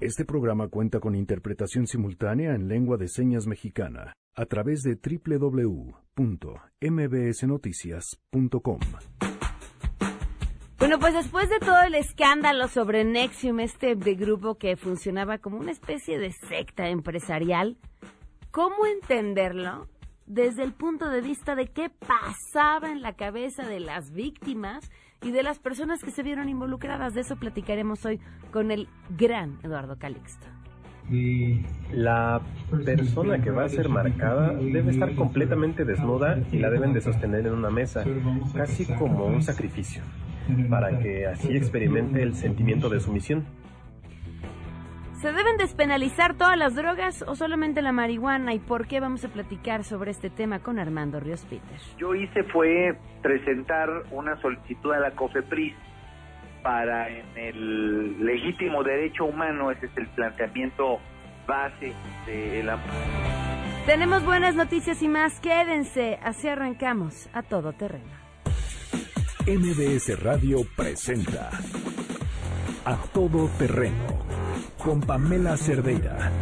Este programa cuenta con interpretación simultánea en lengua de señas mexicana a través de www.mbsnoticias.com. Bueno, pues después de todo el escándalo sobre Nexium, este grupo que funcionaba como una especie de secta empresarial, ¿cómo entenderlo desde el punto de vista de qué pasaba en la cabeza de las víctimas y de las personas que se vieron involucradas? De eso platicaremos hoy con el gran Eduardo Calixto. La persona que va a ser marcada debe estar completamente desnuda y la deben de sostener en una mesa, casi como un sacrificio para que así experimente el sentimiento de sumisión. ¿Se deben despenalizar todas las drogas o solamente la marihuana? ¿Y por qué vamos a platicar sobre este tema con Armando Ríos Peter? Yo hice fue presentar una solicitud a la COFEPRIS para en el legítimo derecho humano, ese es el planteamiento base de la... Tenemos buenas noticias y más, quédense, así arrancamos a todo terreno. MBS Radio presenta A Todo Terreno con Pamela Cerdeira.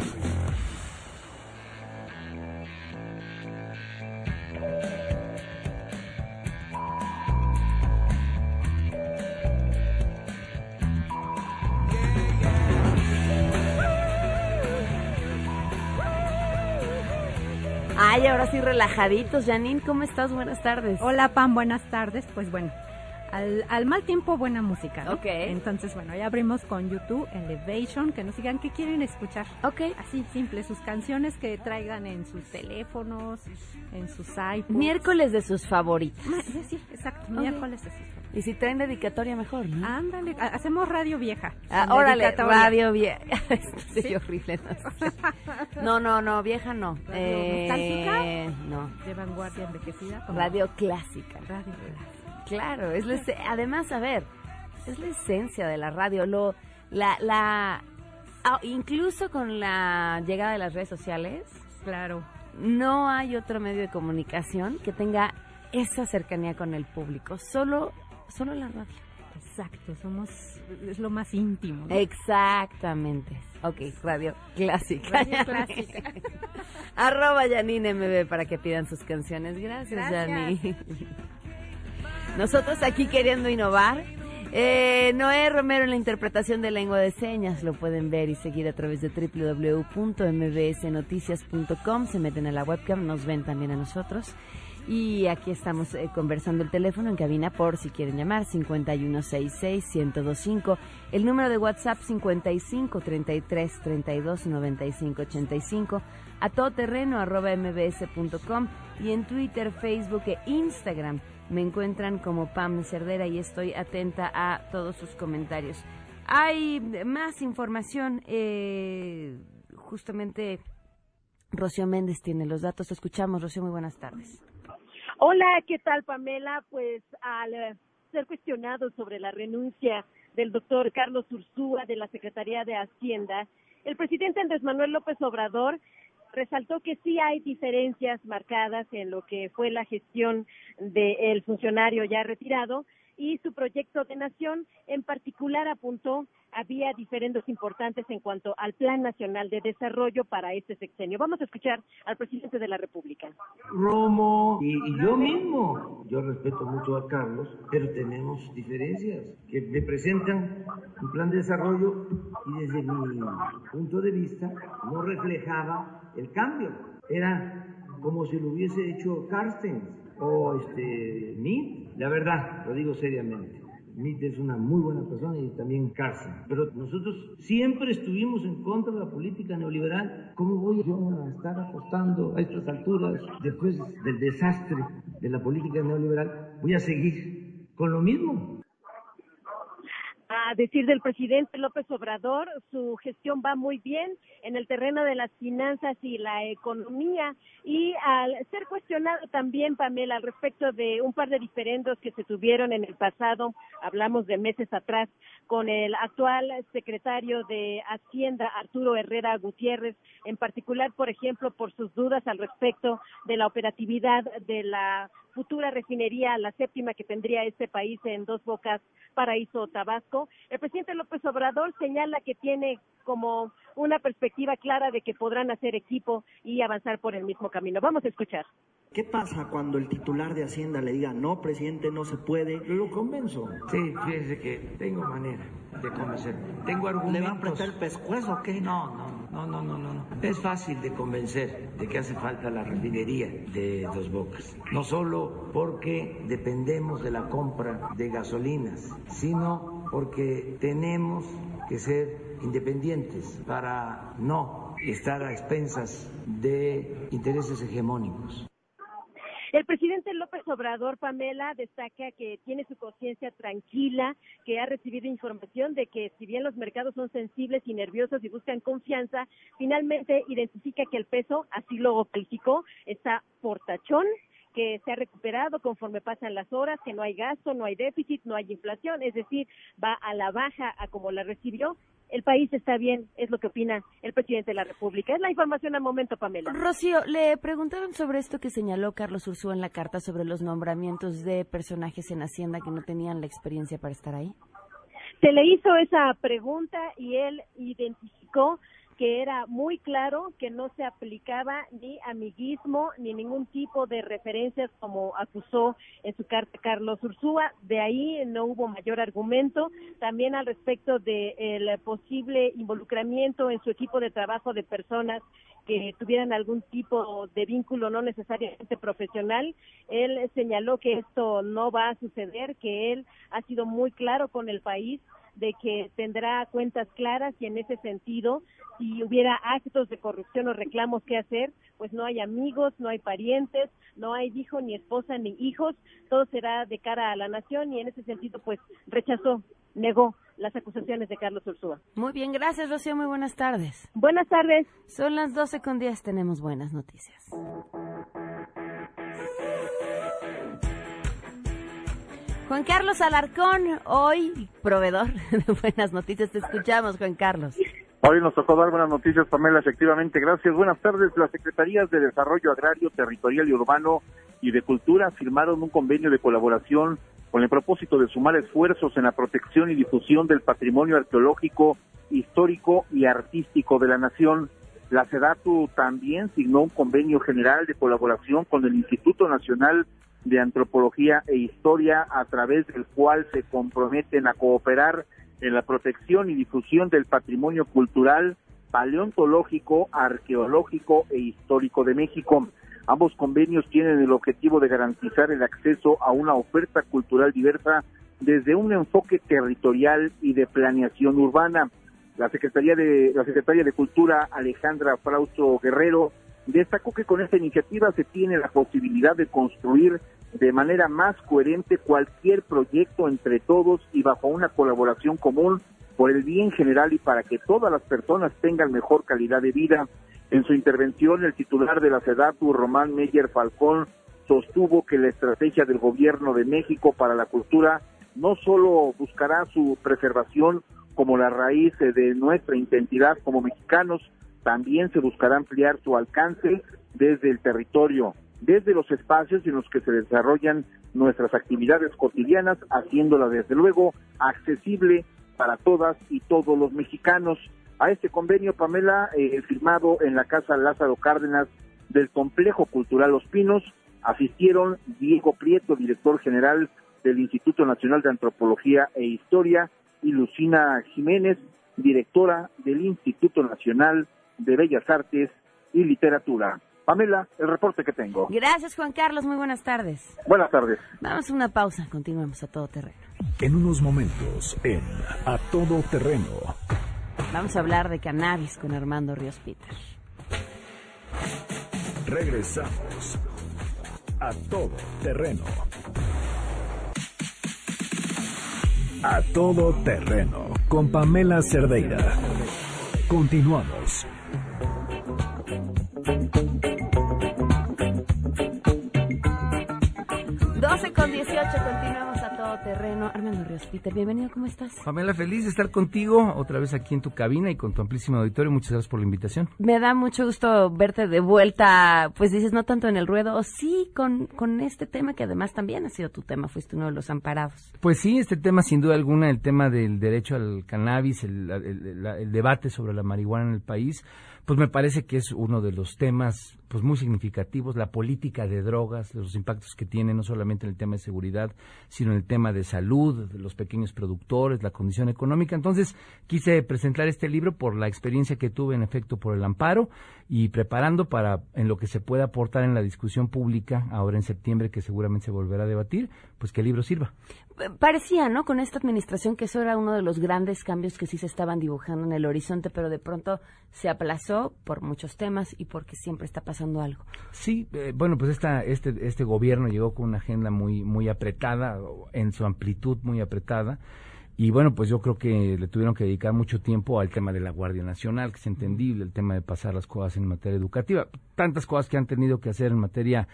Ay, ahora sí relajaditos. Janine, ¿cómo estás? Buenas tardes. Hola, Pam, buenas tardes. Pues bueno, al, al, mal tiempo, buena música, ¿no? Ok. Entonces, bueno, ya abrimos con YouTube, Elevation, que nos digan qué quieren escuchar. Ok. Así, simple, sus canciones que traigan en sus teléfonos, en sus iPods. Miércoles de sus favoritos. Sí, sí, exacto, miércoles de sus favoritos. Y si traen dedicatoria, mejor, ¿no? Ándale, ha- hacemos radio vieja. Ah, órale, radio vieja. sí, horrible. No, no, no, no, vieja no. Eh, no, De vanguardia envejecida. radio clásica. Radio clásica. Claro, es la además, a ver, es la esencia de la radio. Lo, la, la, incluso con la llegada de las redes sociales, Claro. no hay otro medio de comunicación que tenga esa cercanía con el público. Solo, solo la radio. Exacto, somos, es lo más íntimo. ¿no? Exactamente. Ok, radio clásica. Radio clásica. Arroba Janine MB para que pidan sus canciones. Gracias, Gracias. Janine. Nosotros aquí queriendo innovar. Eh, Noé Romero en la interpretación de lengua de señas lo pueden ver y seguir a través de www.mbsnoticias.com. Se meten a la webcam, nos ven también a nosotros. Y aquí estamos eh, conversando el teléfono en cabina por si quieren llamar 5166-1025. El número de WhatsApp 5533329585. A todoterreno arroba mbs.com. Y en Twitter, Facebook e Instagram me encuentran como Pam Cerdera y estoy atenta a todos sus comentarios. Hay más información. eh, justamente Rocío Méndez tiene los datos. Escuchamos, Rocío. Muy buenas tardes. Hola, ¿qué tal, Pamela? Pues al ser cuestionado sobre la renuncia del doctor Carlos Ursúa de la Secretaría de Hacienda, el presidente Andrés Manuel López Obrador resaltó que sí hay diferencias marcadas en lo que fue la gestión del funcionario ya retirado y su proyecto de nación. En particular apuntó había diferendos importantes en cuanto al Plan Nacional de Desarrollo para este sexenio. Vamos a escuchar al presidente de la República. Romo y, yo mismo. Yo respeto mucho a Carlos, pero tenemos diferencias que me presentan un plan de desarrollo y desde mi punto de vista no reflejaba el cambio. Era como si lo hubiese hecho Carstens o este. La verdad, lo digo seriamente. Meade es una muy buena persona y también Carson. Pero nosotros siempre estuvimos en contra de la política neoliberal. ¿Cómo voy yo a estar apostando a estas alturas, después del desastre de la política neoliberal? Voy a seguir con lo mismo. A decir del presidente López Obrador, su gestión va muy bien en el terreno de las finanzas y la economía. Y al ser cuestionado también, Pamela, al respecto de un par de diferendos que se tuvieron en el pasado, hablamos de meses atrás, con el actual secretario de Hacienda, Arturo Herrera Gutiérrez, en particular, por ejemplo, por sus dudas al respecto de la operatividad de la futura refinería, la séptima que tendría este país en dos bocas, Paraíso Tabasco. El presidente López Obrador señala que tiene como una perspectiva clara de que podrán hacer equipo y avanzar por el mismo camino. Vamos a escuchar. ¿Qué pasa cuando el titular de Hacienda le diga, no, presidente, no se puede? Lo convenzo. Sí, fíjese que tengo manera de convencer. Tengo argumentos. ¿Le va a prestar el pescuezo o qué? No, no, no, no, no, no. Es fácil de convencer de que hace falta la refinería de Dos Bocas. No solo porque dependemos de la compra de gasolinas, sino porque tenemos que ser independientes para no estar a expensas de intereses hegemónicos. El presidente López Obrador, Pamela, destaca que tiene su conciencia tranquila, que ha recibido información de que si bien los mercados son sensibles y nerviosos y buscan confianza, finalmente identifica que el peso, así lo calificó, está portachón que se ha recuperado conforme pasan las horas, que no hay gasto, no hay déficit, no hay inflación, es decir, va a la baja a como la recibió el país está bien, es lo que opina el presidente de la República. Es la información al momento, Pamela. Rocío, le preguntaron sobre esto que señaló Carlos Ursúa en la carta sobre los nombramientos de personajes en Hacienda que no tenían la experiencia para estar ahí. Se le hizo esa pregunta y él identificó que era muy claro que no se aplicaba ni amiguismo ni ningún tipo de referencias como acusó en su carta Carlos Ursúa. De ahí no hubo mayor argumento. También al respecto del posible involucramiento en su equipo de trabajo de personas que tuvieran algún tipo de vínculo no necesariamente profesional. Él señaló que esto no va a suceder, que él ha sido muy claro con el país de que tendrá cuentas claras y en ese sentido, si hubiera actos de corrupción o reclamos que hacer, pues no hay amigos, no hay parientes, no hay hijo, ni esposa, ni hijos, todo será de cara a la nación y en ese sentido, pues rechazó, negó las acusaciones de Carlos Ursúa. Muy bien, gracias Rocío, muy buenas tardes. Buenas tardes. Son las 12 con 10, tenemos buenas noticias. Juan Carlos Alarcón, hoy proveedor de buenas noticias. Te escuchamos, Juan Carlos. Hoy nos tocó dar buenas noticias, Pamela, efectivamente. Gracias. Buenas tardes. Las Secretarías de Desarrollo Agrario, Territorial y Urbano y de Cultura firmaron un convenio de colaboración con el propósito de sumar esfuerzos en la protección y difusión del patrimonio arqueológico, histórico y artístico de la nación. La SEDATU también signó un convenio general de colaboración con el Instituto Nacional de Antropología e Historia, a través del cual se comprometen a cooperar en la protección y difusión del patrimonio cultural, paleontológico, arqueológico e histórico de México. Ambos convenios tienen el objetivo de garantizar el acceso a una oferta cultural diversa desde un enfoque territorial y de planeación urbana. La Secretaría de la Secretaria de Cultura Alejandra Frausto Guerrero destacó que con esta iniciativa se tiene la posibilidad de construir de manera más coherente cualquier proyecto entre todos y bajo una colaboración común por el bien general y para que todas las personas tengan mejor calidad de vida. En su intervención, el titular de la SEDATU, Román Meyer Falcón, sostuvo que la estrategia del gobierno de México para la cultura no solo buscará su preservación como la raíz de nuestra identidad como mexicanos, también se buscará ampliar su alcance desde el territorio desde los espacios en los que se desarrollan nuestras actividades cotidianas, haciéndola desde luego accesible para todas y todos los mexicanos. A este convenio, Pamela, eh, firmado en la Casa Lázaro Cárdenas del Complejo Cultural Los Pinos, asistieron Diego Prieto, director general del Instituto Nacional de Antropología e Historia, y Lucina Jiménez, directora del Instituto Nacional de Bellas Artes y Literatura. Pamela, el reporte que tengo. Gracias, Juan Carlos. Muy buenas tardes. Buenas tardes. Vamos a una pausa. Continuamos a todo terreno. En unos momentos, en A Todo Terreno. Vamos a hablar de cannabis con Armando Ríos Peter. Regresamos. A Todo Terreno. A Todo Terreno con Pamela Cerdeira. Continuamos. Con 18, continuamos a todo terreno. Armando Ríos. Peter, bienvenido, ¿cómo estás? Pamela, feliz de estar contigo otra vez aquí en tu cabina y con tu amplísimo auditorio. Muchas gracias por la invitación. Me da mucho gusto verte de vuelta, pues dices, no tanto en el ruedo, o sí, con, con este tema que además también ha sido tu tema, fuiste uno de los amparados. Pues sí, este tema sin duda alguna, el tema del derecho al cannabis, el, el debate sobre la marihuana en el país, pues me parece que es uno de los temas pues muy significativos, la política de drogas, los impactos que tiene no solamente en el tema de seguridad, sino en el tema de salud, de los pequeños productores, la condición económica. Entonces, quise presentar este libro por la experiencia que tuve en efecto por el amparo y preparando para en lo que se pueda aportar en la discusión pública ahora en septiembre que seguramente se volverá a debatir, pues que el libro sirva. Parecía, ¿no? Con esta administración que eso era uno de los grandes cambios que sí se estaban dibujando en el horizonte, pero de pronto se aplazó por muchos temas y porque siempre está pasando algo. Sí, eh, bueno, pues esta, este, este gobierno llegó con una agenda muy, muy apretada, en su amplitud muy apretada. Y bueno, pues yo creo que le tuvieron que dedicar mucho tiempo al tema de la Guardia Nacional, que es entendible, el tema de pasar las cosas en materia educativa, tantas cosas que han tenido que hacer en materia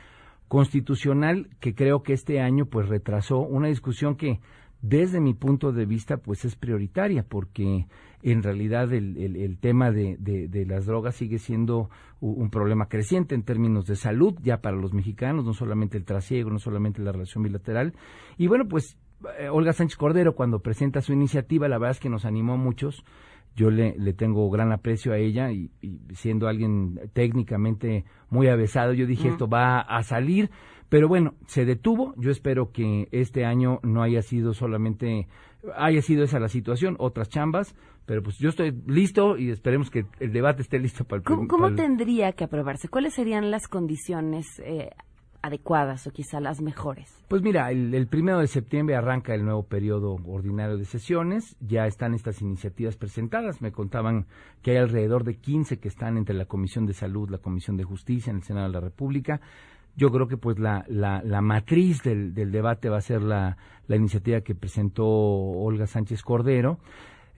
constitucional que creo que este año pues retrasó una discusión que desde mi punto de vista, pues es prioritaria, porque en realidad el, el, tema de, de, las drogas sigue siendo un, problema creciente en términos de salud ya para los mexicanos, no solamente el trasiego, no solamente la relación bilateral. Y bueno, pues eh, Olga Sánchez Cordero, cuando presenta su iniciativa, la verdad es que nos animó a muchos. Yo le, le tengo gran aprecio a ella y, siendo alguien técnicamente muy avesado, yo dije, esto va a salir pero bueno, se detuvo. Yo espero que este año no haya sido solamente, haya sido esa la situación, otras chambas. Pero pues yo estoy listo y esperemos que el debate esté listo para el ¿Cómo, cómo tendría que aprobarse? ¿Cuáles serían las condiciones eh, adecuadas o quizá las mejores? Pues mira, el, primero de septiembre arranca el nuevo periodo ordinario de sesiones, ya están estas iniciativas presentadas, me contaban que hay alrededor de 15 que están entre la Comisión de Salud, la Comisión de Justicia en el Senado de la República, yo creo que pues la, la, la matriz del, del, debate va a ser la, la, iniciativa que presentó Olga Sánchez Cordero.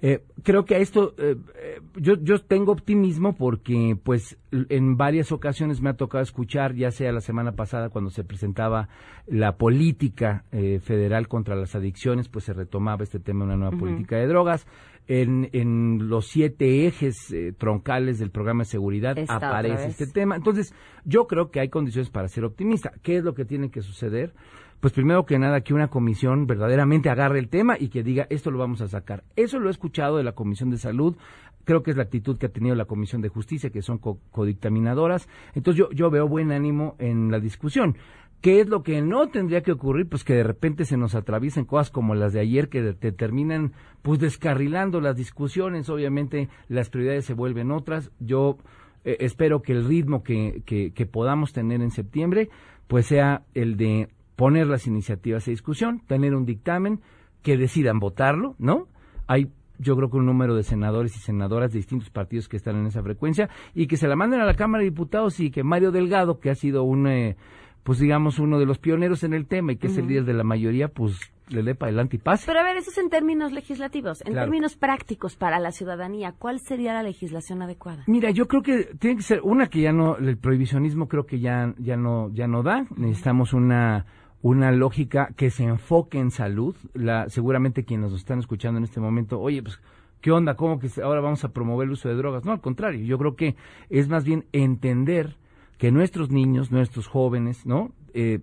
Eh, creo que a esto eh, eh, yo, yo tengo optimismo porque pues en varias ocasiones me ha tocado escuchar, ya sea la semana pasada cuando se presentaba la política federal contra las adicciones, pues se retomaba este tema de una nueva política de drogas en, en los siete ejes eh, troncales del programa de seguridad aparece este tema. Entonces, yo creo que hay condiciones para ser optimista. ¿Qué es lo que tiene que suceder? Pues primero que nada que una comisión verdaderamente agarre el tema y que diga esto lo vamos a sacar. Eso lo he escuchado de la Comisión de Salud, creo que es la actitud que ha tenido la Comisión de Justicia, que son codictaminadoras. Entonces yo, yo veo buen ánimo en la discusión. ¿Qué es lo que no tendría que ocurrir? Pues que de repente se nos atraviesen cosas como las de ayer que te terminan pues descarrilando las discusiones. Obviamente las prioridades se vuelven otras. Yo eh, espero que el ritmo que, que, que podamos tener en septiembre pues sea el de poner las iniciativas a discusión, tener un dictamen, que decidan votarlo, ¿no? Hay yo creo que un número de senadores y senadoras de distintos partidos que están en esa frecuencia y que se la manden a la Cámara de Diputados y que Mario Delgado, que ha sido un eh, pues digamos, uno de los pioneros en el tema y que es el líder de la mayoría, pues le dé para adelante y pase. Pero a ver, eso es en términos legislativos. En términos prácticos para la ciudadanía, ¿cuál sería la legislación adecuada? Mira, yo creo que tiene que ser una que ya no, el prohibicionismo creo que ya, ya no, ya no da. Necesitamos una, una lógica que se enfoque en salud. La, seguramente quienes nos están escuchando en este momento, oye, pues, ¿qué onda? ¿Cómo que ahora vamos a promover el uso de drogas? No, al contrario, yo creo que es más bien entender que nuestros niños, nuestros jóvenes, ¿no? Eh,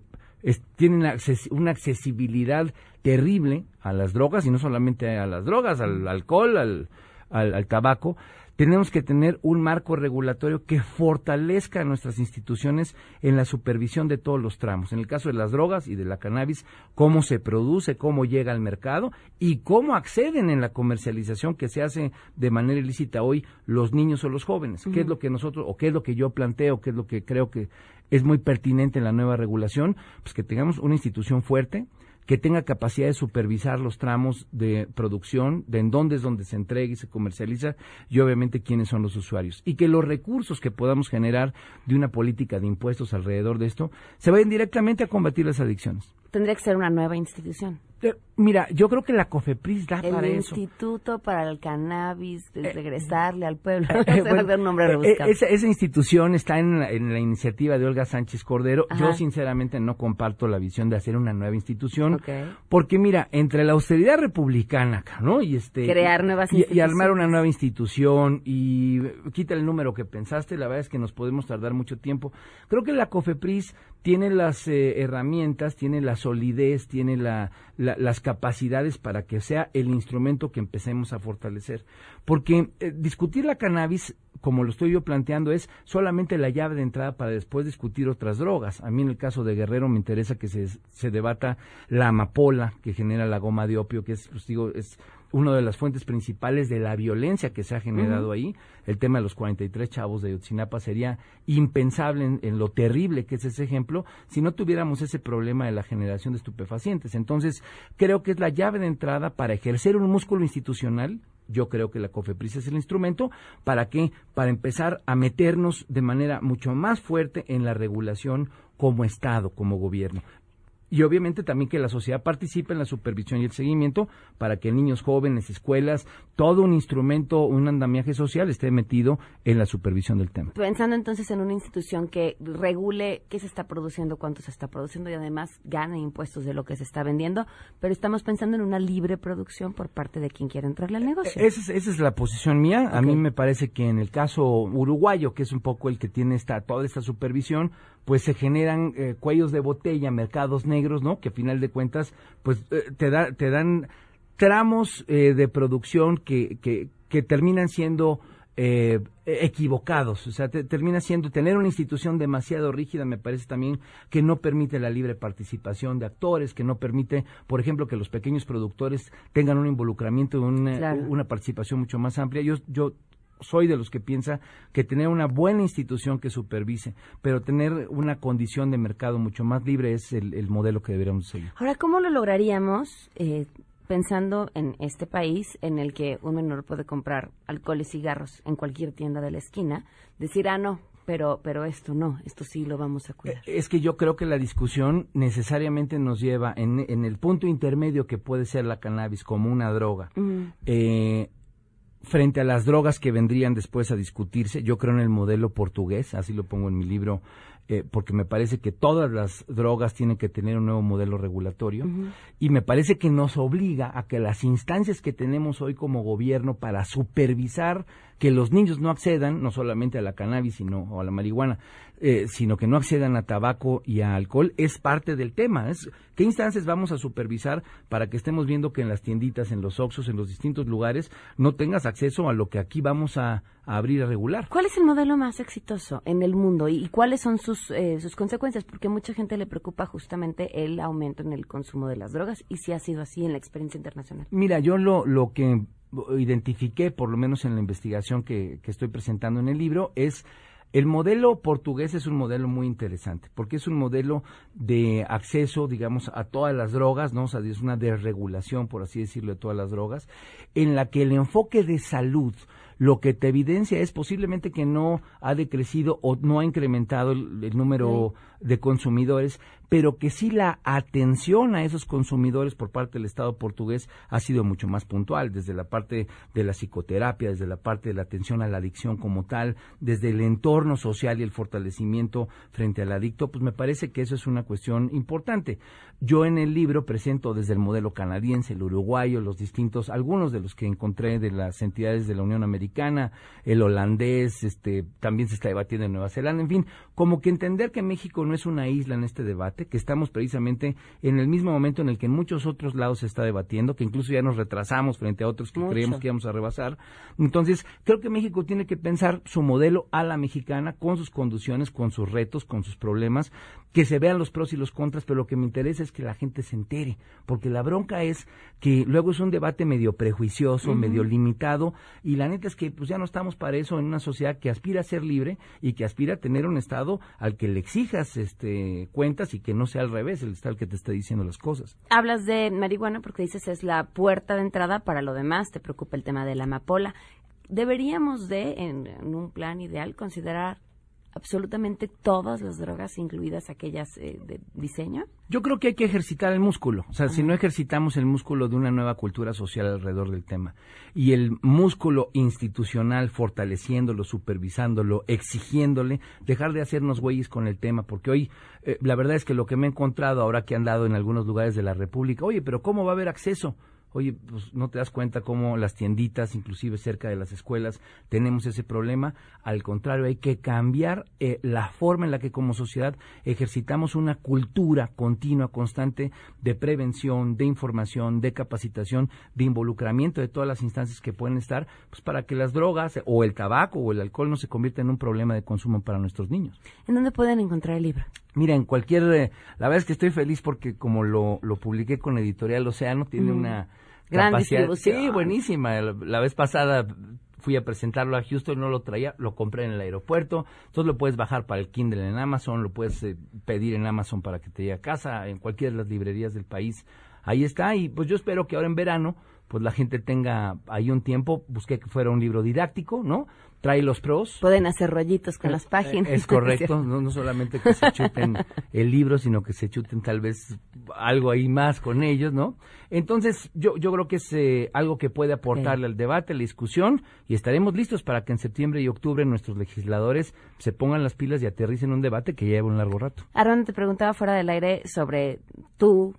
tienen una accesibilidad terrible a las drogas y no solamente a las drogas, al alcohol, al, al tabaco, tenemos que tener un marco regulatorio que fortalezca nuestras instituciones en la supervisión de todos los tramos. En el caso de las drogas y de la cannabis, cómo se produce, cómo llega al mercado y cómo acceden en la comercialización que se hace de manera ilícita hoy los niños o los jóvenes. ¿Qué es lo que nosotros, o qué es lo que yo planteo, qué es lo que creo que es muy pertinente en la nueva regulación? Pues que tengamos una institución fuerte, que tenga capacidad de supervisar los tramos de producción, de en dónde es donde se entrega y se comercializa y obviamente quiénes son los usuarios. Y que los recursos que podamos generar de una política de impuestos alrededor de esto se vayan directamente a combatir las adicciones. Tendría que ser una nueva institución. Eh, Mira, yo creo que la COFEPRIS da El para eso. Instituto para el Cannabis, de regresarle al pueblo. Eh, bueno, dar un nombre eh, rebuscado. esa, esa institución está en la, en la iniciativa de Olga Sánchez Cordero. Ajá. Yo sinceramente no comparto la visión de hacer una nueva institución, porque mira, entre la austeridad republicana, ¿no? Y este Crear nuevas y, y armar una instituciones. nueva institución y quita el número que pensaste, la verdad es que nos podemos tardar mucho tiempo. Creo que la COFEPRIS tiene las eh, herramientas, tiene la solidez, tiene la, la- las capacidades para que sea el instrumento que empecemos a fortalecer. Porque eh, discutir la cannabis, como lo estoy yo planteando, es solamente la llave de entrada para después discutir otras drogas. A mí en el caso de Guerrero me interesa que se, se debata la amapola que genera la goma de opio, que es, pues digo, es una de las fuentes principales de la violencia que se ha generado ahí. El tema de los 43 chavos de Yotzinapa sería impensable en, en lo terrible que es ese ejemplo si no tuviéramos ese problema de la generación de estupefacientes. Entonces, creo que es la llave de entrada para ejercer un músculo institucional. Yo creo que la COFEPRIS es el instrumento. ¿Para qué? Para empezar a meternos de manera mucho más fuerte en la regulación como Estado, como gobierno. Y obviamente también que la sociedad participe en la supervisión y el seguimiento para que niños jóvenes, escuelas, todo un instrumento, un andamiaje social esté metido en la supervisión del tema. Pensando entonces en una institución que regule qué se está produciendo, cuánto se está produciendo y además gane impuestos de lo que se está vendiendo, pero estamos pensando en una libre producción por parte de quien quiera entrarle al negocio. Esa es, esa es la posición mía. A mí me parece que en el caso uruguayo, que es un poco el que tiene esta, toda esta supervisión, pues se generan eh, cuellos de botella, mercados negros, ¿no? Que a final de cuentas, pues eh, te, da, te dan tramos eh, de producción que, que, que terminan siendo eh, equivocados, o sea, te- termina siendo tener una institución demasiado rígida, me parece también que no permite la libre participación de actores, que no permite, por ejemplo, que los pequeños productores tengan un involucramiento, una, Claro. una participación mucho más amplia. Yo, yo soy de los que piensa que tener una buena institución que supervise, pero tener una condición de mercado mucho más libre es el, el modelo que deberíamos seguir. Ahora, ¿cómo lo lograríamos eh, pensando en este país en el que un menor puede comprar alcohol y cigarros en cualquier tienda de la esquina? Decir, ah, no, pero, pero esto no, esto sí lo vamos a cuidar. Es que yo creo que la discusión necesariamente nos lleva en, en el punto intermedio que puede ser la cannabis como una droga. Eh, frente a las drogas que vendrían después a discutirse, yo creo en el modelo portugués, así lo pongo en mi libro, eh, porque me parece que todas las drogas tienen que tener un nuevo modelo regulatorio y me parece que nos obliga a que las instancias que tenemos hoy como gobierno para supervisar que los niños no accedan no solamente a la cannabis sino o a la marihuana, eh, sino que no accedan a tabaco y a alcohol es parte del tema. Es qué instancias vamos a supervisar para que estemos viendo que en las tienditas, en los oxos, en los distintos lugares no tengas acceso a lo que aquí vamos a, a abrir a regular. ¿Cuál es el modelo más exitoso en el mundo y, y cuáles son sus, eh, sus consecuencias? Porque mucha gente le preocupa justamente el aumento en el consumo de las drogas y si ha sido así en la experiencia internacional. Mira, yo lo, lo que identifiqué, por lo menos en la investigación que, que estoy presentando en el libro, es el modelo portugués es un modelo muy interesante, porque es un modelo de acceso, digamos, a todas las drogas, ¿no? O sea, es una desregulación, por así decirlo, de todas las drogas, en la que el enfoque de salud, lo que te evidencia es posiblemente que no ha decrecido o no ha incrementado el, el número de consumidores, pero que sí la atención a esos consumidores por parte del Estado portugués ha sido mucho más puntual, desde la parte de la psicoterapia, desde la parte de la atención a la adicción como tal, desde el entorno social y el fortalecimiento frente al adicto, pues me parece que eso es una cuestión importante. Yo en el libro presento desde el modelo canadiense, el uruguayo, los distintos, algunos de los que encontré de las entidades de la Unión Americana, el holandés, este, también se está debatiendo en Nueva Zelanda, en fin, como que entender que México no es una isla en este debate, que estamos precisamente en el mismo momento en el que en muchos otros lados se está debatiendo, que incluso ya nos retrasamos frente a otros que Mucho. creíamos que íbamos a rebasar. Entonces, creo que México tiene que pensar su modelo a la mexicana, con sus condiciones, con sus retos, con sus problemas, que se vean los pros y los contras, pero lo que me interesa es que la gente se entere, porque la bronca es que luego es un debate medio prejuicioso, medio limitado, y la neta es que pues ya no estamos para eso en una sociedad que aspira a ser libre y que aspira a tener un Estado al que le exijas este cuentas y que no sea al revés, el Estado el que te esté diciendo las cosas. Hablas de marihuana porque dices es la puerta de entrada para lo demás, te preocupa el tema de la amapola. Deberíamos de, en, en un plan ideal, considerar absolutamente todas las drogas, incluidas aquellas eh, de diseño? Yo creo que hay que ejercitar el músculo. O sea, si no ejercitamos el músculo de una nueva cultura social alrededor del tema y el músculo institucional fortaleciéndolo, supervisándolo, exigiéndole, dejar de hacernos güeyes con el tema, porque hoy eh, la verdad es que lo que me he encontrado ahora que han dado en algunos lugares de la República, oye, pero ¿cómo va a haber acceso? Oye, pues no te das cuenta cómo las tienditas, inclusive cerca de las escuelas, tenemos ese problema. Al contrario, hay que cambiar eh, la forma en la que como sociedad ejercitamos una cultura continua, constante de prevención, de información, de capacitación, de involucramiento de todas las instancias que pueden estar, pues para que las drogas o el tabaco o el alcohol no se conviertan en un problema de consumo para nuestros niños. ¿En dónde pueden encontrar el libro? Mira, en cualquier... Eh, la verdad es que estoy feliz porque como lo, lo publiqué con Editorial Océano, tiene una Gran distribución. Sí, buenísima. La, vez pasada fui a presentarlo a Houston, no lo traía, lo compré en el aeropuerto. Entonces lo puedes bajar para el Kindle en Amazon, lo puedes eh, pedir en Amazon para que te llegue a casa, en cualquiera de las librerías del país. Ahí está y pues yo espero que ahora en verano pues la gente tenga ahí un tiempo, busqué que fuera un libro didáctico, ¿no? Trae los pros. Pueden hacer rollitos con las páginas. Es correcto, no, solamente que se chuten el libro, sino que se chuten tal vez algo ahí más con ellos, ¿no? Entonces, yo, yo creo que es eh, algo que puede aportarle al debate, a la discusión, y estaremos listos para que en septiembre y octubre nuestros legisladores se pongan las pilas y aterricen un debate que lleva un largo rato. Aaron, te preguntaba fuera del aire sobre tú,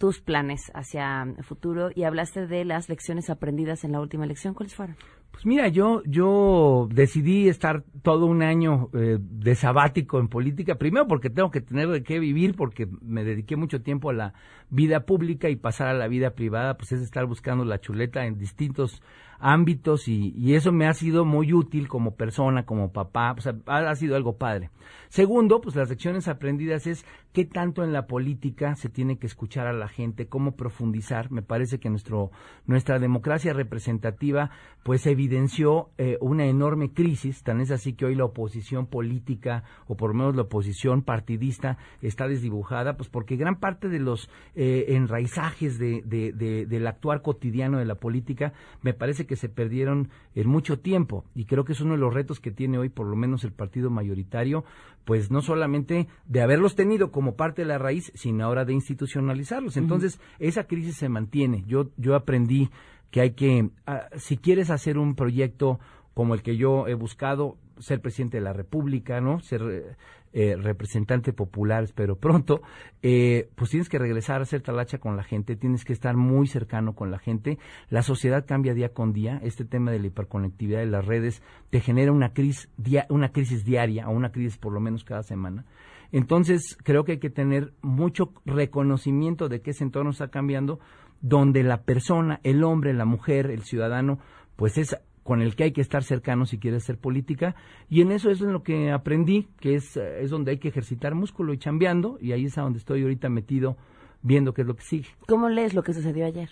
tus planes hacia el futuro y hablaste de las lecciones aprendidas en la última elección. ¿Cuáles fueron? Pues mira, yo, yo decidí estar todo un año eh, de sabático en política, primero porque tengo que tener de qué vivir, porque me dediqué mucho tiempo a la vida pública y pasar a la vida privada, pues es estar buscando la chuleta en distintos ámbitos y, y eso me ha sido muy útil como persona, como papá, pues ha, sido algo padre. Segundo, pues las lecciones aprendidas es qué tanto en la política se tiene que escuchar a la gente, cómo profundizar. Me parece que nuestro, nuestra democracia representativa pues evidenció eh, una enorme crisis, tan es así que hoy la oposición política o por lo menos la oposición partidista está desdibujada, pues porque gran parte de los eh, enraizajes de, de, del actuar cotidiano de la política me parece que se perdieron en mucho tiempo y creo que es uno de los retos que tiene hoy por lo menos el partido mayoritario, pues no solamente de haberlos tenido como parte de la raíz, sino ahora de institucionalizarlos. Entonces, esa crisis se mantiene. Yo, yo aprendí que hay que, ah, si quieres hacer un proyecto como el que yo he buscado, ser presidente de la República, ¿no? Ser eh, representante popular, espero pronto, eh, pues tienes que regresar a hacer talacha con la gente, tienes que estar muy cercano con la gente. La sociedad cambia día con día. Este tema de la hiperconectividad de las redes te genera una crisis, una crisis diaria o una crisis por lo menos cada semana. Entonces, creo que hay que tener mucho reconocimiento de que ese entorno está cambiando, donde la persona, el hombre, la mujer, el ciudadano, pues es con el que hay que estar cercano si quieres hacer política y en eso es en lo que aprendí que es, es donde hay que ejercitar músculo y chambeando y ahí es a donde estoy ahorita metido viendo qué es lo que sigue. ¿Cómo lees lo que sucedió ayer?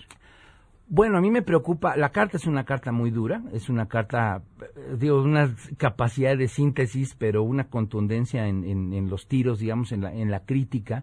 Bueno, a mí me preocupa, la carta es una carta muy dura, es una carta, eh, digo, una capacidad de síntesis, pero una contundencia en, en, en los tiros, digamos, en la, en la crítica.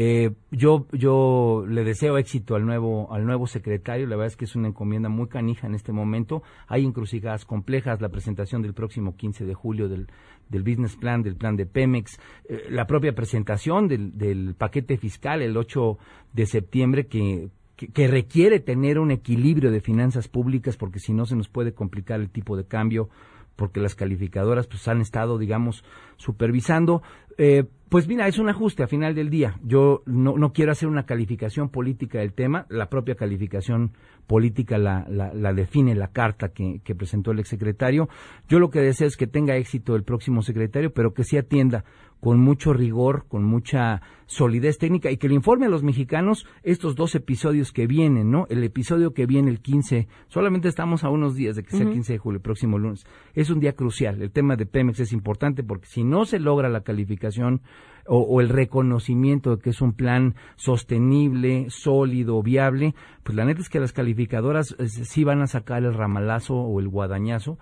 Eh, yo, yo le deseo éxito al nuevo, al nuevo secretario. La verdad es que es una encomienda muy canija en este momento. Hay encrucijadas complejas. La presentación del próximo 15 de julio del, del business plan, del plan de Pemex, eh, la propia presentación del, del paquete fiscal el 8 de septiembre que, que, requiere tener un equilibrio de finanzas públicas porque si no se nos puede complicar el tipo de cambio porque las calificadoras pues han estado digamos supervisando eh, pues mira, es un ajuste a final del día. Yo no, no, quiero hacer una calificación política del tema. La propia calificación política la, la, la define la carta que, que, presentó el exsecretario. Yo lo que deseo es que tenga éxito el próximo secretario, pero que sí atienda con mucho rigor, con mucha solidez técnica y que le informe a los mexicanos estos dos episodios que vienen, ¿no? El episodio que viene el 15, solamente estamos a unos días de que sea el 15 de julio, el próximo lunes. Es un día crucial. El tema de Pemex es importante porque si no se logra la calificación o, el reconocimiento de que es un plan sostenible, sólido, viable, pues la neta es que las calificadoras eh, sí van a sacar el ramalazo o el guadañazo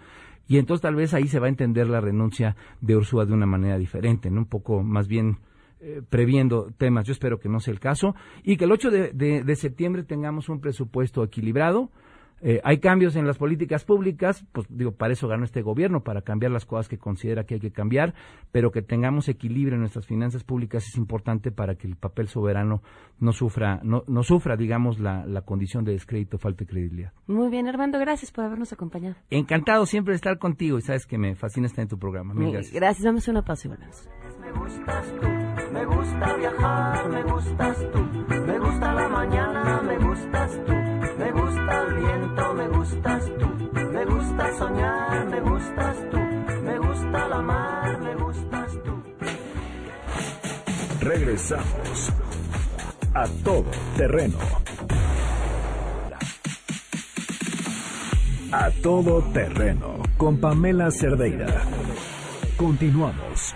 y entonces tal vez ahí se va a entender la renuncia de Ursúa de una manera diferente, ¿no? Un poco más bien eh, previendo temas. Yo espero que no sea el caso y que el 8 de, de septiembre tengamos un presupuesto equilibrado, eh, hay cambios en las políticas públicas, pues digo, para eso ganó este gobierno, para cambiar las cosas que considera que hay que cambiar, pero que tengamos equilibrio en nuestras finanzas públicas es importante para que el papel soberano no sufra, no, no sufra, digamos, la, la condición de descrédito, falta de credibilidad. Muy bien, Armando, gracias por habernos acompañado. Encantado siempre de estar contigo y sabes que me fascina estar en tu programa. Mil gracias. Gracias, vamos a una pausa y volvemos. Me gustas tú, me gusta viajar, me gustas tú, me gusta Regresamos a todo terreno. A todo terreno con Pamela Cerdeira. Continuamos.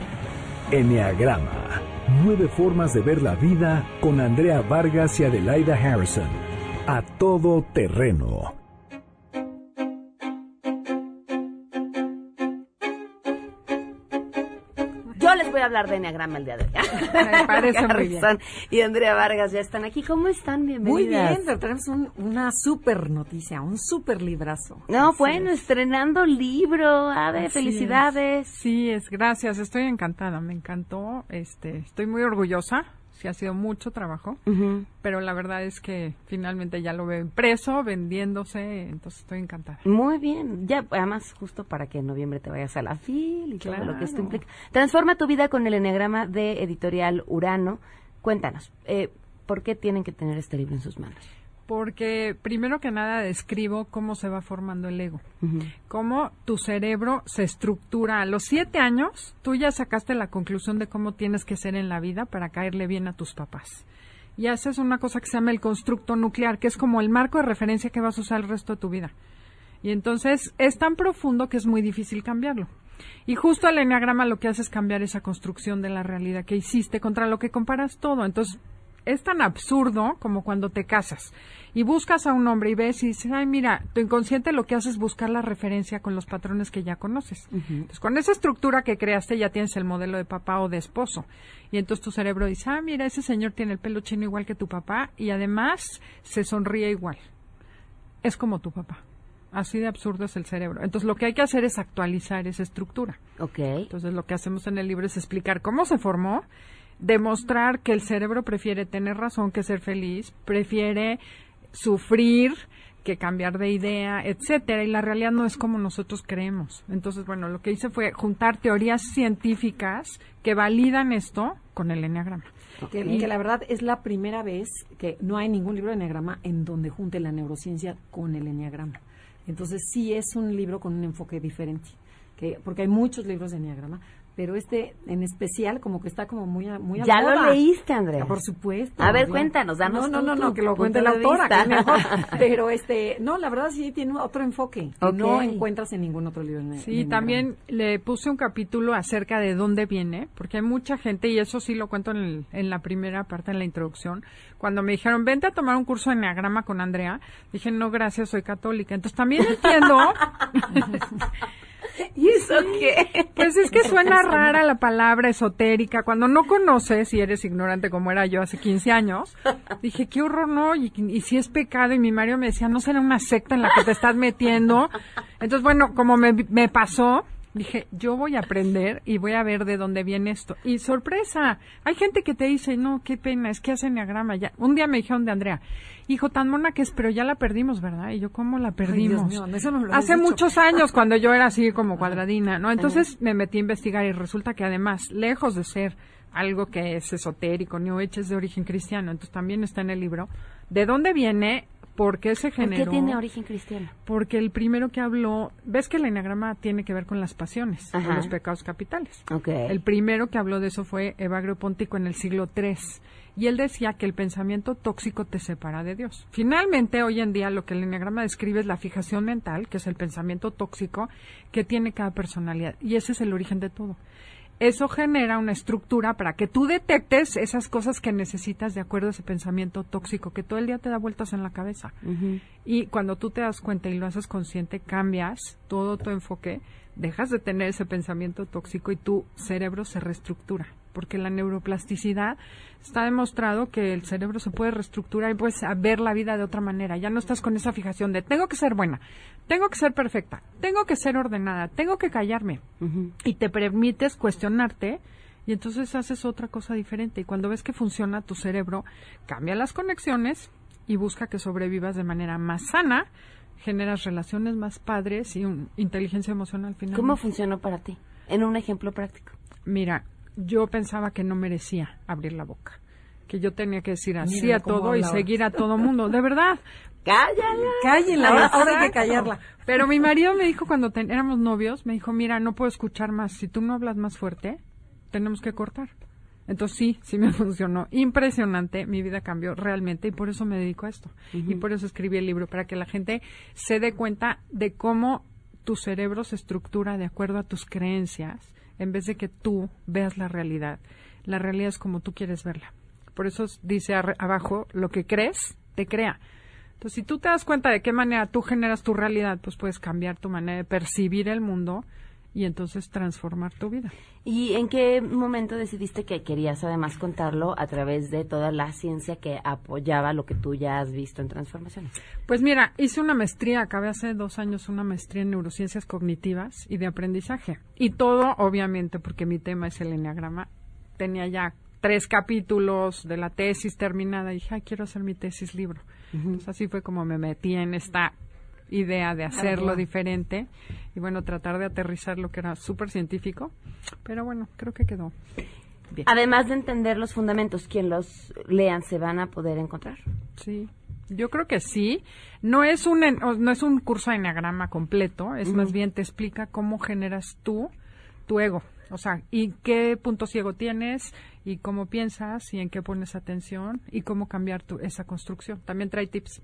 Enneagrama. Nueve formas de ver la vida con Andrea Vargas y Adelaida Harrison. A todo terreno. Voy a hablar de Enneagrama el día de hoy. Me parece muy bien. Y Andrea Vargas ya están aquí. ¿Cómo están? Bienvenidas. Muy bien, pero tenemos un- una super noticia, un super librazo. No, Así bueno, es. estrenando libro. Ade, Así felicidades. es. Sí, es, gracias. Estoy encantada, me encantó. Este, estoy muy orgullosa. Sí, ha sido mucho trabajo, pero la verdad es que finalmente ya lo veo impreso, vendiéndose, entonces estoy encantada. Muy bien. Ya, además, justo para que en noviembre te vayas a la FIL y todo lo que esto Claro. implica. Transforma tu vida con el Enneagrama de Editorial Urano. Cuéntanos, eh, ¿por qué tienen que tener este libro en sus manos? Porque primero que nada describo cómo se va formando el ego, cómo tu cerebro se estructura. A los siete años, tú ya sacaste la conclusión de cómo tienes que ser en la vida para caerle bien a tus papás. Y haces una cosa que se llama el constructo nuclear, que es como el marco de referencia que vas a usar el resto de tu vida. Y entonces es tan profundo que es muy difícil cambiarlo. Y justo el enneagrama lo que hace es cambiar esa construcción de la realidad que hiciste contra lo que comparas todo. Entonces es tan absurdo como cuando te casas y buscas a un hombre y ves y dices, ay, mira, tu inconsciente lo que hace es buscar la referencia con los patrones que ya conoces. Entonces, con esa estructura que creaste ya tienes el modelo de papá o de esposo. Y entonces tu cerebro dice, ah, mira, ese señor tiene el pelo chino igual que tu papá y además se sonríe igual. Es como tu papá. Así de absurdo es el cerebro. Entonces, lo que hay que hacer es actualizar esa estructura. Ok. Entonces, lo que hacemos en el libro es explicar cómo se formó, demostrar que el cerebro prefiere tener razón que ser feliz, prefiere sufrir que cambiar de idea, etcétera, y la realidad no es como nosotros creemos. Entonces, bueno, lo que hice fue juntar teorías científicas que validan esto con el enneagrama. Que, la verdad es la primera vez que no hay ningún libro de enneagrama en donde junte la neurociencia con el enneagrama. Entonces sí es un libro con un enfoque diferente, que porque hay muchos libros de enneagrama, pero este en especial como que está como muy a, muy a ¿Ya lo leíste, Andrea? Por supuesto. A ver, ya. cuéntanos, danos No, no, no, no, que lo cuente la autora, que es vista. mejor. Pero este, no, la verdad sí tiene otro enfoque que no encuentras en ningún otro libro. de Sí, también le puse un capítulo acerca de dónde viene, porque hay mucha gente, y eso sí lo cuento en, el- en la primera parte, en la introducción, cuando me dijeron, vente a tomar un curso de Enneagrama con Andrea, dije, no, gracias, soy católica. Entonces también entiendo, ¿Y eso qué? pues es que suena rara la palabra esotérica, cuando no conoces y eres ignorante como era yo hace 15 años, dije, qué horror, no, y, y si es pecado, y mi marido me decía, no será una secta en la que te estás metiendo. Entonces, bueno, como me, me pasó, dije, yo voy a aprender y voy a ver de dónde viene esto. Y sorpresa, hay gente que te dice, no, qué pena, es que hace enneagrama. Ya. Un día me dijeron de Andrea, hijo, tan mona que es, pero ya la perdimos, ¿verdad? Y yo, ¿cómo la perdimos? mío, eso lo Hace dicho. muchos años, cuando yo era así como cuadradina, ¿no? Entonces me metí a investigar y resulta que además, lejos de ser algo que es esotérico, New Age es de origen cristiano, entonces también está en el libro. ¿De dónde viene? ¿Por qué se ¿Por generó? qué tiene origen cristiano? Porque el primero que habló, ves que el enagrama tiene que ver con las pasiones, Ajá. con los pecados capitales. Ok. El primero que habló de eso fue Evagrio Póntico en el siglo III. Y él decía que el pensamiento tóxico te separa de Dios. Finalmente, hoy en día, lo que el enneagrama describe es la fijación mental, que es el pensamiento tóxico que tiene cada personalidad. Y ese es el origen de todo. Eso genera una estructura para que tú detectes esas cosas que necesitas de acuerdo a ese pensamiento tóxico que todo el día te da vueltas en la cabeza. Y cuando tú te das cuenta y lo haces consciente, cambias todo tu enfoque, dejas de tener ese pensamiento tóxico y tu cerebro se reestructura. Porque la neuroplasticidad está demostrado que el cerebro se puede reestructurar y puedes ver la vida de otra manera. Ya no estás con esa fijación de tengo que ser buena, tengo que ser perfecta, tengo que ser ordenada, tengo que callarme. Y te permites cuestionarte y entonces haces otra cosa diferente. Y cuando ves que funciona tu cerebro, cambia las conexiones y busca que sobrevivas de manera más sana, generas relaciones más padres y un, inteligencia emocional final. ¿Cómo funcionó para ti? En un ejemplo práctico. Mira, yo pensaba que no merecía abrir la boca, que yo tenía que decir así a todo y seguir a todo mundo, de verdad. Cállala. Cállenla, ahora hay que callarla. Pero mi marido me dijo cuando éramos novios, me dijo, mira, no puedo escuchar más, si tú no hablas más fuerte, tenemos que cortar. Entonces sí, sí me funcionó. Impresionante, mi vida cambió realmente y por eso me dedico a esto. Y por eso escribí el libro, para que la gente se dé cuenta de cómo tu cerebro se estructura de acuerdo a tus creencias en vez de que tú veas la realidad. La realidad es como tú quieres verla. Por eso dice abajo, lo que crees, te crea. Entonces, si tú te das cuenta de qué manera tú generas tu realidad, pues puedes cambiar tu manera de percibir el mundo y entonces transformar tu vida. ¿Y en qué momento decidiste que querías además contarlo a través de toda la ciencia que apoyaba lo que tú ya has visto en transformaciones? Pues mira, hice una maestría, acabé hace dos años una maestría en neurociencias cognitivas y de aprendizaje. Y todo, obviamente, porque mi tema es el enneagrama, tenía ya tres capítulos de la tesis terminada y dije, Ay, quiero hacer mi tesis libro. Entonces así fue como me metí en esta idea de hacerlo diferente y bueno, tratar de aterrizar lo que era súper científico, pero bueno, creo que quedó bien. Además de entender los fundamentos, quien los lean se van a poder encontrar. Sí. Yo creo que sí. No es un no es un curso de enneagrama completo, es más bien te explica cómo generas tú tu ego, o sea, y qué punto ciego tienes y cómo piensas y en qué pones atención y cómo cambiar tu, esa construcción. También trae tips.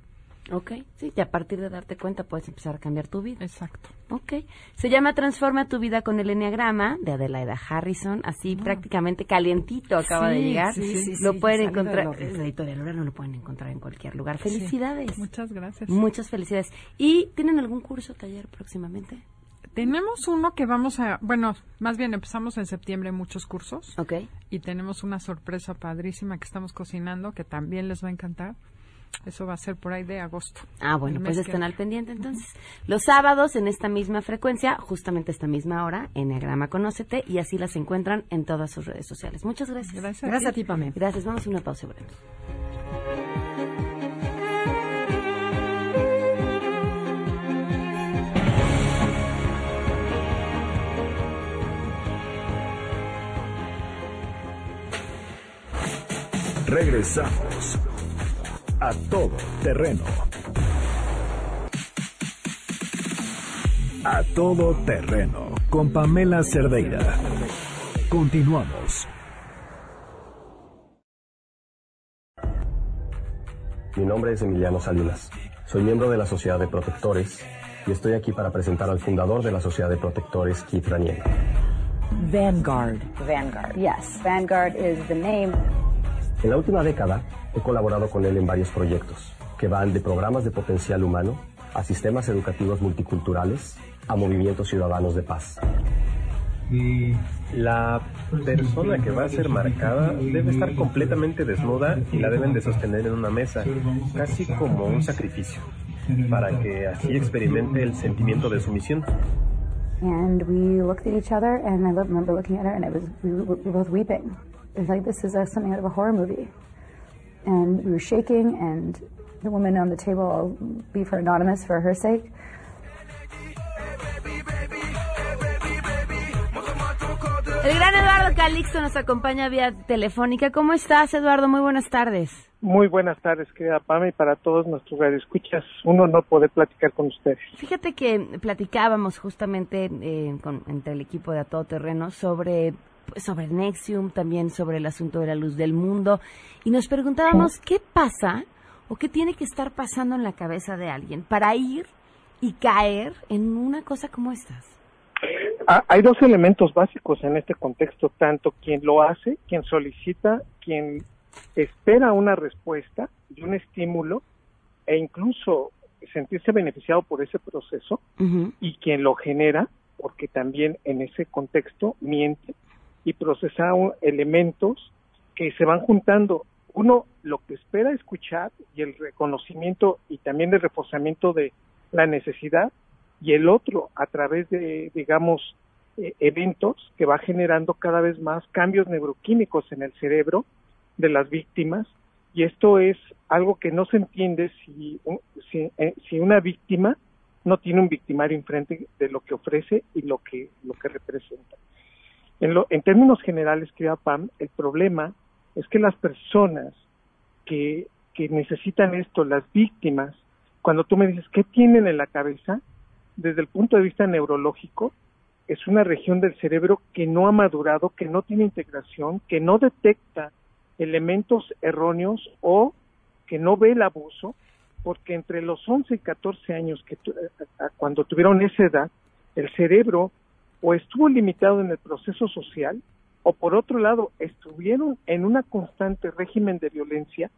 Ok, sí, y a partir de darte cuenta puedes empezar a cambiar tu vida. Exacto. Ok. Se llama Transforma tu vida con el Enneagrama de Adelaida Harrison, así prácticamente calientito acaba de llegar. sí, sí, lo sí, pueden salido del encontrar, la editorial Lora no lo pueden encontrar en cualquier lugar. Felicidades. Muchas gracias. Muchas felicidades. ¿Y tienen algún curso, taller próximamente? Tenemos uno que vamos a, bueno, más bien empezamos en septiembre muchos cursos. Ok. Y tenemos una sorpresa padrísima que estamos cocinando que también les va a encantar. Eso va a ser por ahí de agosto. Ah, bueno, pues estén al pendiente entonces. Los sábados en esta misma frecuencia, justamente esta misma hora, Enneagrama Conócete, y así las encuentran en todas sus redes sociales. Muchas gracias. Gracias. Gracias a ti, Pamela. Gracias. Vamos a una pausa breve. Regresamos a todo terreno. A todo terreno con Pamela Cerdeira. Continuamos. Mi nombre es Emiliano Salinas. Soy miembro de la Sociedad de Protectores y estoy aquí para presentar al fundador de la Sociedad de Protectores, Keith Ranier. Vanguard. Vanguard. Yes, Vanguard is the name. En la última década he colaborado con él en varios proyectos que van de programas de potencial humano a sistemas educativos multiculturales a movimientos ciudadanos de paz. La persona que va a ser marcada debe estar completamente desnuda y la deben de sostener en una mesa, casi como un sacrificio, para que así experimente el sentimiento de sumisión. And we looked at each other, and I remember looking at her, and it was we were, we were both weeping. It was like this is a, something out of a horror movie. And we were shaking, and the woman on the table, I'll leave her anonymous for her sake. El gran Eduardo Calixto nos acompaña vía telefónica. ¿Cómo estás, Eduardo? Muy buenas tardes. Muy buenas tardes, querida Pame, y para todos nuestros radioescuchas. Un honor poder platicar con ustedes. Fíjate que platicábamos justamente eh, con, entre el equipo de A Todo Terreno sobre, sobre Nexium, también sobre el asunto de la luz del mundo, y nos preguntábamos qué pasa o qué tiene que estar pasando en la cabeza de alguien para ir y caer en una cosa como estas. Ah, hay dos elementos básicos en este contexto, tanto quien lo hace, quien solicita, quien espera una respuesta y un estímulo, e incluso sentirse beneficiado por ese proceso, y quien lo genera, porque también en ese contexto miente y procesa un- elementos que se van juntando. Uno lo que espera escuchar y el reconocimiento y también el reforzamiento de la necesidad y el otro a través de, digamos, eh, eventos que va generando cada vez más cambios neuroquímicos en el cerebro de las víctimas y esto es algo que no se entiende si, si, eh, si una víctima no tiene un victimario enfrente de lo que ofrece y lo que, lo que representa. En, lo- en términos generales, querida Pam, el problema es que las personas que, que necesitan esto, las víctimas, cuando tú me dices, ¿qué tienen en la cabeza? Desde el punto de vista neurológico, es una región del cerebro que no ha madurado, que no tiene integración, que no detecta elementos erróneos o que no ve el abuso, porque entre los 11 y 14 años que tu- cuando tuvieron esa edad, el cerebro o estuvo limitado en el proceso social o por otro lado estuvieron en una constante régimen de violencia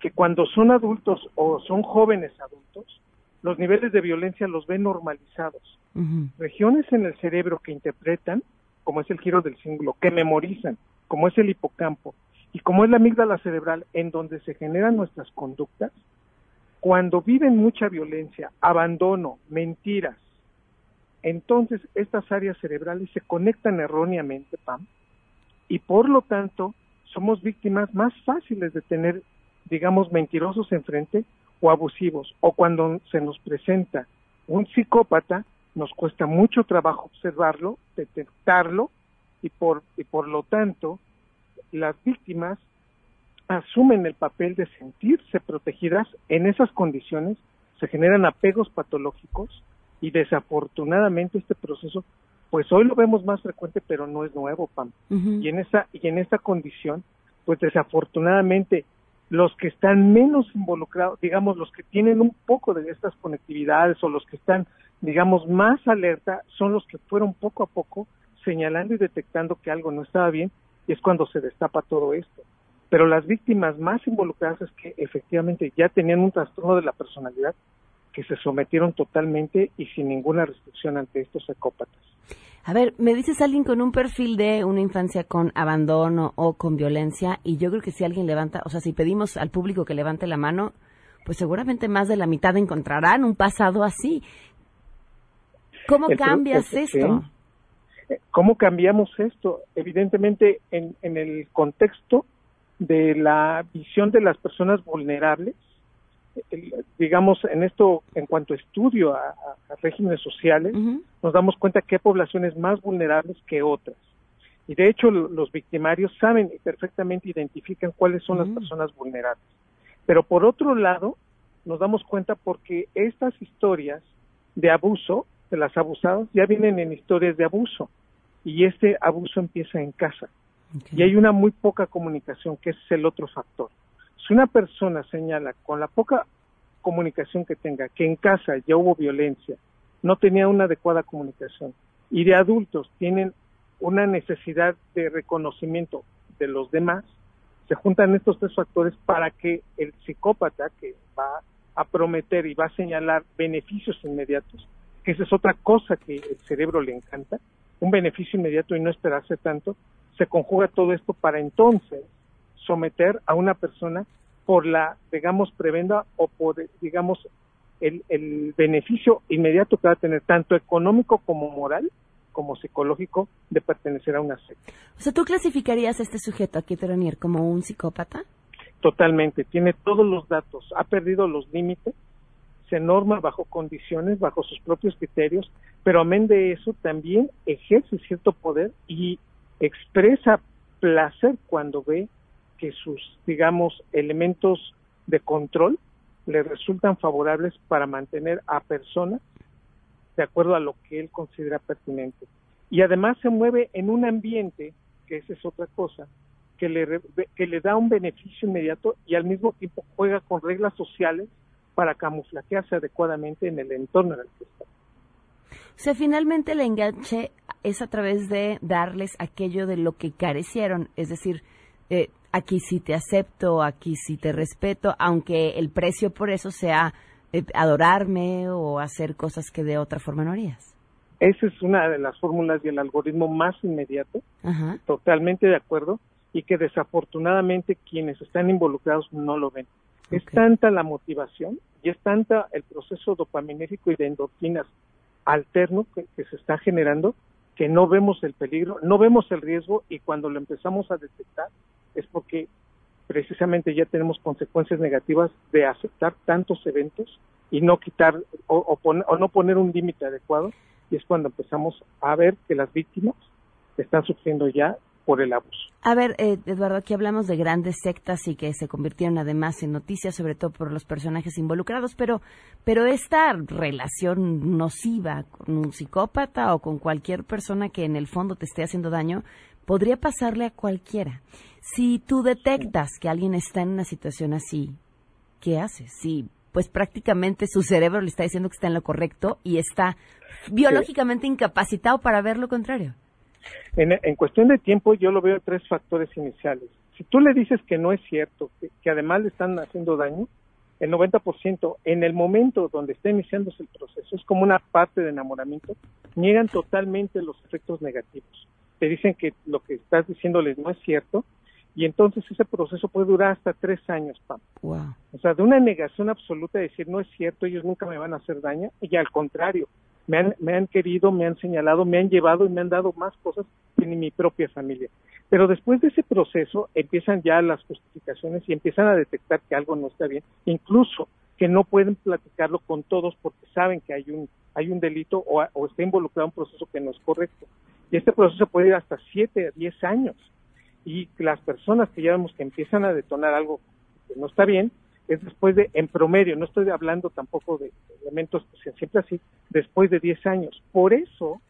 que cuando son adultos o son jóvenes adultos, los niveles de violencia los ven normalizados. Regiones en el cerebro que interpretan, como es el giro del cíngulo, que memorizan, como es el hipocampo y como es la amígdala cerebral en donde se generan nuestras conductas, cuando viven mucha violencia, abandono, mentiras, entonces estas áreas cerebrales se conectan erróneamente, y por lo tanto somos víctimas más fáciles de tener, digamos, mentirosos enfrente o abusivos, o cuando se nos presenta un psicópata, nos cuesta mucho trabajo observarlo, detectarlo, y por, y por lo tanto las víctimas asumen el papel de sentirse protegidas. En esas condiciones, se generan apegos patológicos y desafortunadamente este proceso, pues hoy lo vemos más frecuente, pero no es nuevo, Pam. Y en esa y en esta condición, pues desafortunadamente los que están menos involucrados, digamos los que tienen un poco de estas conectividades o los que están, digamos, más alerta, son los que fueron poco a poco señalando y detectando que algo no estaba bien y es cuando se destapa todo esto. Pero las víctimas más involucradas es que efectivamente ya tenían un trastorno de la personalidad que se sometieron totalmente y sin ninguna restricción ante estos psicópatas. A ver, me dices alguien con un perfil de una infancia con abandono o con violencia y yo creo que si alguien levanta, o sea, si pedimos al público que levante la mano, pues seguramente más de la mitad encontrarán un pasado así. ¿Cómo El cambias el- esto? sí. ¿Cómo cambiamos esto? Evidentemente, en, en el contexto de la visión de las personas vulnerables, digamos, en esto, en cuanto a estudio a, regímenes sociales, nos damos cuenta que hay poblaciones más vulnerables que otras. Y de hecho, lo- los victimarios saben y perfectamente identifican cuáles son las personas vulnerables. Pero por otro lado, nos damos cuenta porque estas historias de abuso, de las abusadas, ya vienen en historias de abuso. Y este abuso empieza en casa. Y hay una muy poca comunicación, que ese es el otro factor. Si una persona señala con la poca comunicación que tenga que en casa ya hubo violencia, no tenía una adecuada comunicación, y de adultos tienen una necesidad de reconocimiento de los demás, se juntan estos tres factores para que el psicópata que va a prometer y va a señalar beneficios inmediatos, que esa es otra cosa que el cerebro le encanta, un beneficio inmediato y no esperarse tanto, se conjuga todo esto para entonces someter a una persona por la, digamos, prebenda o por, digamos, el, el beneficio inmediato que va a tener, tanto económico como moral, como psicológico, de pertenecer a una secta. O sea, ¿tú clasificarías a este sujeto aquí, Teronier, como un psicópata? Totalmente, tiene todos los datos, ha perdido los límites, se norma bajo condiciones, bajo sus propios criterios, pero amén de eso también ejerce cierto poder y expresa placer cuando ve que sus, digamos, elementos de control le resultan favorables para mantener a personas de acuerdo a lo que él considera pertinente. Y además se mueve en un ambiente, que esa es otra cosa, que le, que le da un beneficio inmediato y al mismo tiempo juega con reglas sociales para camuflajearse adecuadamente en el entorno en el que está. O sea, finalmente el enganche es a través de darles aquello de lo que carecieron, es decir, eh, aquí sí te acepto, aquí sí te respeto, aunque el precio por eso sea eh, adorarme o hacer cosas que de otra forma no harías. Esa es una de las fórmulas y el algoritmo más inmediato, Ajá. totalmente de acuerdo, y que desafortunadamente quienes están involucrados no lo ven. Es tanta la motivación y es tanta el proceso dopaminérgico y de endorfinas alterno que, que se está generando que no vemos el peligro, no vemos el riesgo y cuando lo empezamos a detectar es porque precisamente ya tenemos consecuencias negativas de aceptar tantos eventos y no quitar o, pon- o no poner un límite adecuado y es cuando empezamos a ver que las víctimas están sufriendo ya por el abuso. A ver, eh, Eduardo, aquí hablamos de grandes sectas y que se convirtieron además en noticias, sobre todo por los personajes involucrados, pero, pero esta relación nociva con un psicópata o con cualquier persona que en el fondo te esté haciendo daño, podría pasarle a cualquiera. Si tú detectas que alguien está en una situación así, ¿qué haces? Si pues prácticamente su cerebro le está diciendo que está en lo correcto y está biológicamente incapacitado para ver lo contrario. En, en cuestión de tiempo yo lo veo tres factores iniciales. Si tú le dices que no es cierto, que, que además le están haciendo daño, el 90% en el momento donde está iniciándose el proceso, es como una parte de enamoramiento, niegan totalmente los efectos negativos. Te dicen que lo que estás diciéndoles no es cierto y entonces ese proceso puede durar hasta tres años, Pam. Wow. O sea, de una negación absoluta de decir no es cierto, ellos nunca me van a hacer daño, y al contrario, me han, me han querido, me han señalado, me han llevado y me han dado más cosas que ni mi propia familia. Pero después de ese proceso empiezan ya las justificaciones y empiezan a detectar que algo no está bien, incluso que no pueden platicarlo con todos porque saben que hay un hay un delito o, o está involucrado un proceso que no es correcto. Y este proceso puede ir hasta 7 a 10 años. Y las personas que ya vemos que empiezan a detonar algo que no está bien, es después de, en promedio, no estoy hablando tampoco de elementos que sean siempre así, después de 10 años. Por eso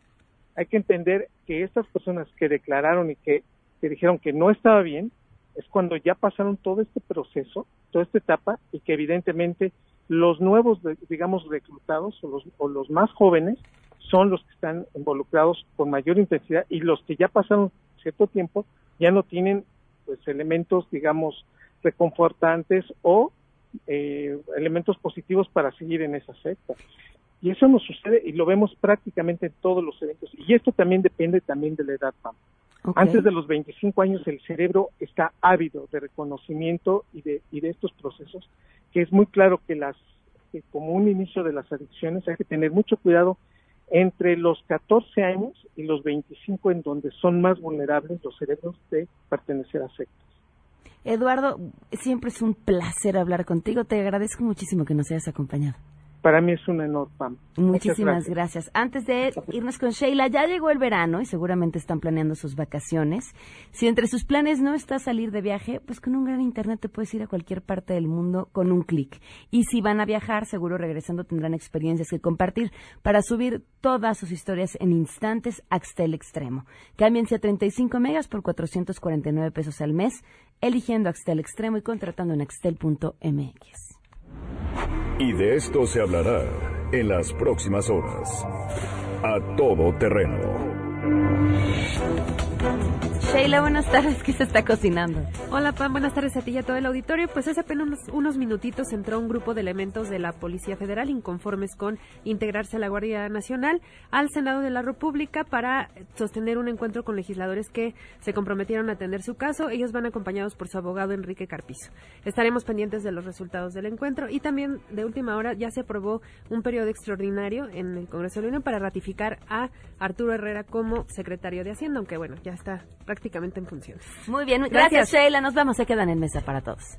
hay que entender que estas personas que declararon y que, que dijeron que no estaba bien, es cuando ya pasaron todo este proceso, toda esta etapa, y que evidentemente los nuevos, digamos, reclutados o los, o los más jóvenes son los que están involucrados con mayor intensidad y los que ya pasaron cierto tiempo ya no tienen pues elementos, digamos, reconfortantes o eh, elementos positivos para seguir en esa secta. Y eso nos sucede y lo vemos prácticamente en todos los eventos. Y esto también depende también de la edad, Pam. Antes de los 25 años el cerebro está ávido de reconocimiento y de, y de estos procesos, que es muy claro que las que como un inicio de las adicciones hay que tener mucho cuidado entre los 14 años y los 25 en donde son más vulnerables los cerebros de pertenecer a sectas. Eduardo, siempre es un placer hablar contigo. Te agradezco muchísimo que nos hayas acompañado. Para mí es un honor, Pam. Muchísimas gracias. Antes de irnos con Sheila, ya llegó el verano y seguramente están planeando sus vacaciones. Si entre sus planes no está salir de viaje, pues con un gran internet te puedes ir a cualquier parte del mundo con un clic. Y si van a viajar, seguro regresando tendrán experiencias que compartir para subir todas sus historias en instantes a Axtel Extremo. Cámbiense a 35 megas por 449 pesos al mes, eligiendo Axtel Extremo y contratando en axtel.mx. Y de esto se hablará en las próximas horas. A todo terreno. Sheila, buenas tardes. ¿Qué se está cocinando? Hola Pam, buenas tardes a ti y a todo el auditorio. Pues hace apenas unos, unos minutitos entró un grupo de elementos de la Policía Federal inconformes con integrarse a la Guardia Nacional al Senado de la República para sostener un encuentro con legisladores que se comprometieron a atender su caso. Ellos van acompañados por su abogado Enrique Carpizo. Estaremos pendientes de los resultados del encuentro y también de última hora ya se aprobó un periodo extraordinario en el Congreso de la Unión para ratificar a Arturo Herrera como secretario de Hacienda, aunque bueno, ya está prácticamente en funciones. Muy bien, gracias, Sheila. Nos vamos, se quedan en mesa para todos.